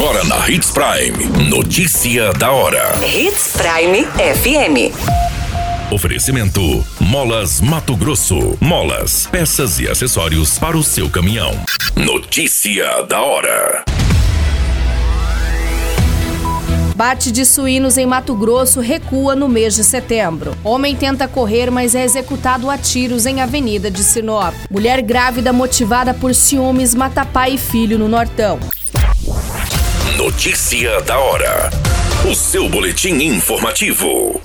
Agora na Hits Prime. Notícia da hora. Hits Prime FM. Oferecimento: Molas Mato Grosso. Molas, peças e acessórios para o seu caminhão. Notícia da hora. Bate de suínos em Mato Grosso recua no mês de setembro. Homem tenta correr, mas é executado a tiros em Avenida de Sinop. Mulher grávida motivada por ciúmes mata pai e filho no Nortão. Notícia da hora. O seu boletim informativo.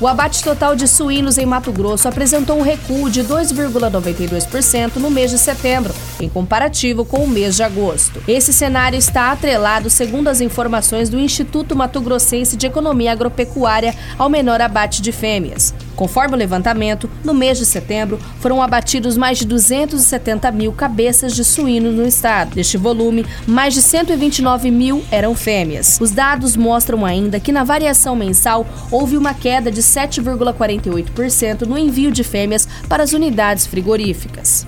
O abate total de suínos em Mato Grosso apresentou um recuo de 2,92% no mês de setembro, em comparativo com o mês de agosto. Esse cenário está atrelado, segundo as informações do Instituto Mato Grossense de Economia Agropecuária, ao menor abate de fêmeas. Conforme o levantamento, no mês de setembro foram abatidos mais de 270 mil cabeças de suínos no estado. Deste volume, mais de 129 mil eram fêmeas. Os dados mostram ainda que na variação mensal houve uma queda de 7,48% no envio de fêmeas para as unidades frigoríficas.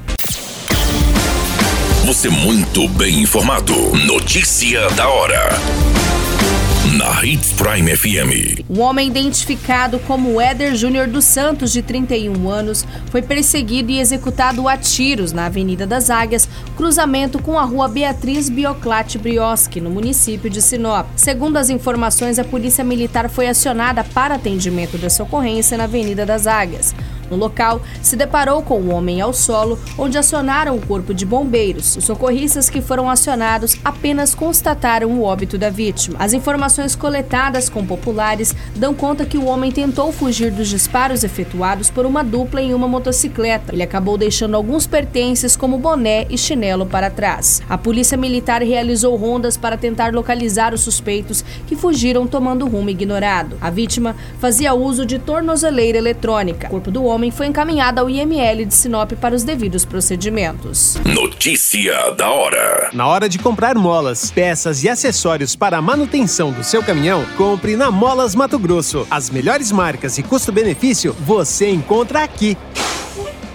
Você muito bem informado. Notícia da hora na Hits Prime FM. Um homem identificado como Éder Júnior dos Santos, de 31 anos, foi perseguido e executado a tiros na Avenida das Águias, cruzamento com a rua Beatriz Bioclate Brioski, no município de Sinop. Segundo as informações, a Polícia Militar foi acionada para atendimento dessa ocorrência na Avenida das Águias. No local, se deparou com o um homem ao solo, onde acionaram o corpo de bombeiros. Os socorristas que foram acionados apenas constataram o óbito da vítima. As informações coletadas com populares dão conta que o homem tentou fugir dos disparos efetuados por uma dupla em uma motocicleta. Ele acabou deixando alguns pertences, como boné e chinelo, para trás. A polícia militar realizou rondas para tentar localizar os suspeitos que fugiram tomando rumo ignorado. A vítima fazia uso de tornozeleira eletrônica. O corpo do homem homem foi encaminhado ao IML de Sinop para os devidos procedimentos. Notícia da hora. Na hora de comprar molas, peças e acessórios para a manutenção do seu caminhão, compre na Molas Mato Grosso. As melhores marcas e custo-benefício você encontra aqui.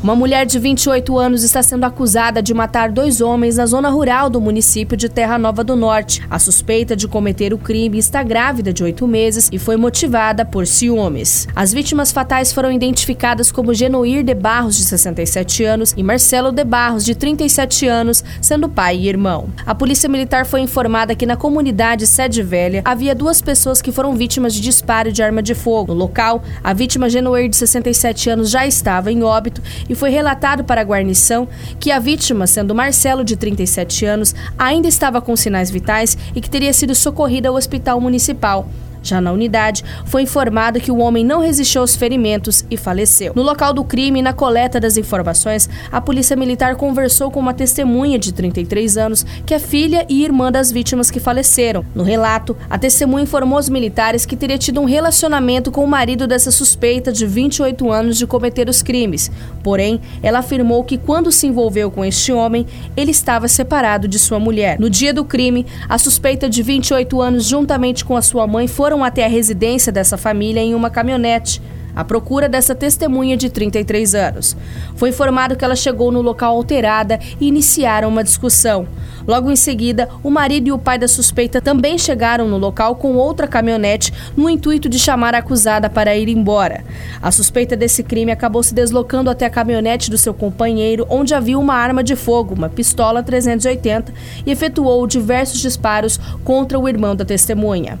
Uma mulher de 28 anos está sendo acusada de matar dois homens na zona rural do município de Terra Nova do Norte. A suspeita de cometer o crime está grávida de oito meses e foi motivada por ciúmes. As vítimas fatais foram identificadas como Genoir de Barros, de 67 anos, e Marcelo de Barros, de 37 anos, sendo pai e irmão. A polícia militar foi informada que na comunidade Sede Velha havia duas pessoas que foram vítimas de disparo de arma de fogo. No local, a vítima Genoir, de 67 anos, já estava em óbito e foi relatado para a guarnição que a vítima, sendo Marcelo, de 37 anos, ainda estava com sinais vitais e que teria sido socorrida ao hospital municipal. Já na unidade, foi informado que o homem não resistiu aos ferimentos e faleceu. No local do crime na coleta das informações, a Polícia Militar conversou com uma testemunha de 33 anos, que é filha e irmã das vítimas que faleceram. No relato, a testemunha informou aos militares que teria tido um relacionamento com o marido dessa suspeita de 28 anos de cometer os crimes. Porém, ela afirmou que quando se envolveu com este homem, ele estava separado de sua mulher. No dia do crime, a suspeita de 28 anos, juntamente com a sua mãe, foram foram até a residência dessa família em uma caminhonete à procura dessa testemunha de 33 anos. Foi informado que ela chegou no local alterada e iniciaram uma discussão. Logo em seguida, o marido e o pai da suspeita também chegaram no local com outra caminhonete no intuito de chamar a acusada para ir embora. A suspeita desse crime acabou se deslocando até a caminhonete do seu companheiro, onde havia uma arma de fogo, uma pistola 380, e efetuou diversos disparos contra o irmão da testemunha.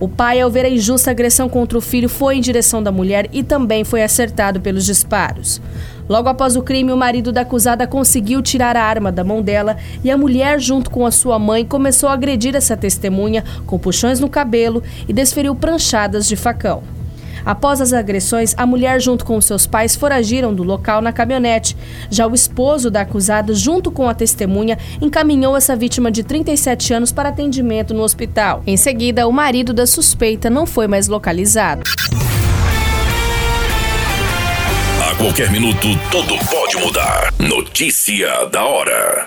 O pai, ao ver a injusta agressão contra o filho, foi em direção da mulher e também foi acertado pelos disparos. Logo após o crime, o marido da acusada conseguiu tirar a arma da mão dela e a mulher, junto com a sua mãe, começou a agredir essa testemunha com puxões no cabelo e desferiu pranchadas de facão. Após as agressões, a mulher, junto com seus pais, foragiram do local na caminhonete. Já o esposo da acusada, junto com a testemunha, encaminhou essa vítima de 37 anos para atendimento no hospital. Em seguida, o marido da suspeita não foi mais localizado. A qualquer minuto, tudo pode mudar. Notícia da hora.